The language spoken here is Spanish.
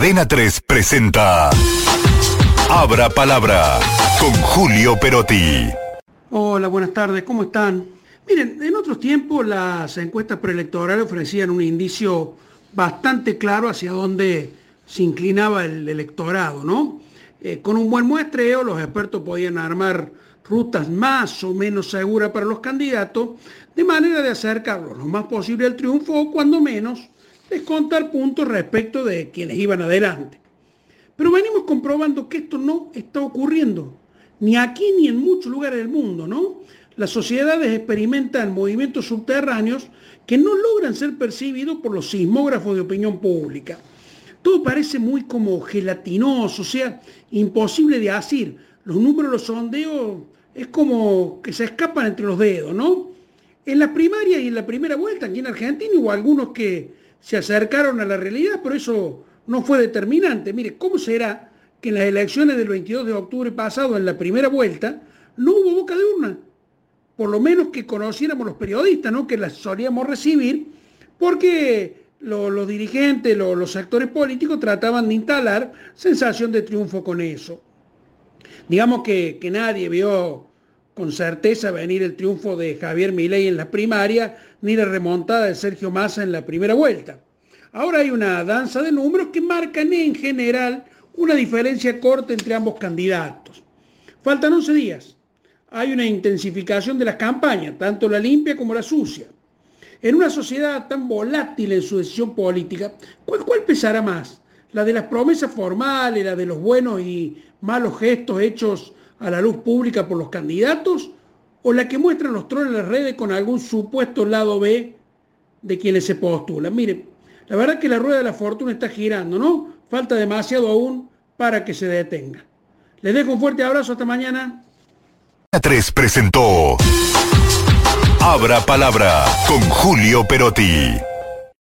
Cadena 3 presenta Abra Palabra con Julio Perotti. Hola, buenas tardes, ¿cómo están? Miren, en otros tiempos las encuestas preelectorales ofrecían un indicio bastante claro hacia dónde se inclinaba el electorado, ¿no? Eh, con un buen muestreo los expertos podían armar rutas más o menos seguras para los candidatos, de manera de acercarlos lo más posible al triunfo o cuando menos descontar puntos respecto de quienes iban adelante. Pero venimos comprobando que esto no está ocurriendo, ni aquí ni en muchos lugares del mundo, ¿no? Las sociedades experimentan movimientos subterráneos que no logran ser percibidos por los sismógrafos de opinión pública. Todo parece muy como gelatinoso, o sea, imposible de hacer. Los números, los sondeos, es como que se escapan entre los dedos, ¿no? En la primaria y en la primera vuelta, aquí en Argentina, hubo algunos que se acercaron a la realidad, pero eso no fue determinante. Mire, ¿cómo será que en las elecciones del 22 de octubre pasado, en la primera vuelta, no hubo boca de urna? Por lo menos que conociéramos los periodistas, ¿no? Que las solíamos recibir, porque los, dirigentes, los, sectores políticos trataban de instalar sensación de triunfo con eso. Digamos que, que nadie vio con certeza venir el triunfo de Javier Milei en la primaria, ni la remontada de Sergio Massa en la primera vuelta. Ahora hay una danza de números que marcan en general una diferencia corta entre ambos candidatos. Faltan 11 días. Hay una intensificación de las campañas, tanto la limpia como la sucia. En una sociedad tan volátil en su decisión política, ¿cuál, cuál pesará más? ¿La de las promesas formales, la de los buenos y malos gestos hechos a la luz pública por los candidatos o la que muestran los troles en las redes con algún supuesto lado B de quienes se postulan. Mire, la verdad que la rueda de la fortuna está girando, ¿no? Falta demasiado aún para que se detenga. Les dejo un fuerte abrazo, hasta mañana. 3 presentó Abra Palabra con Julio Perotti.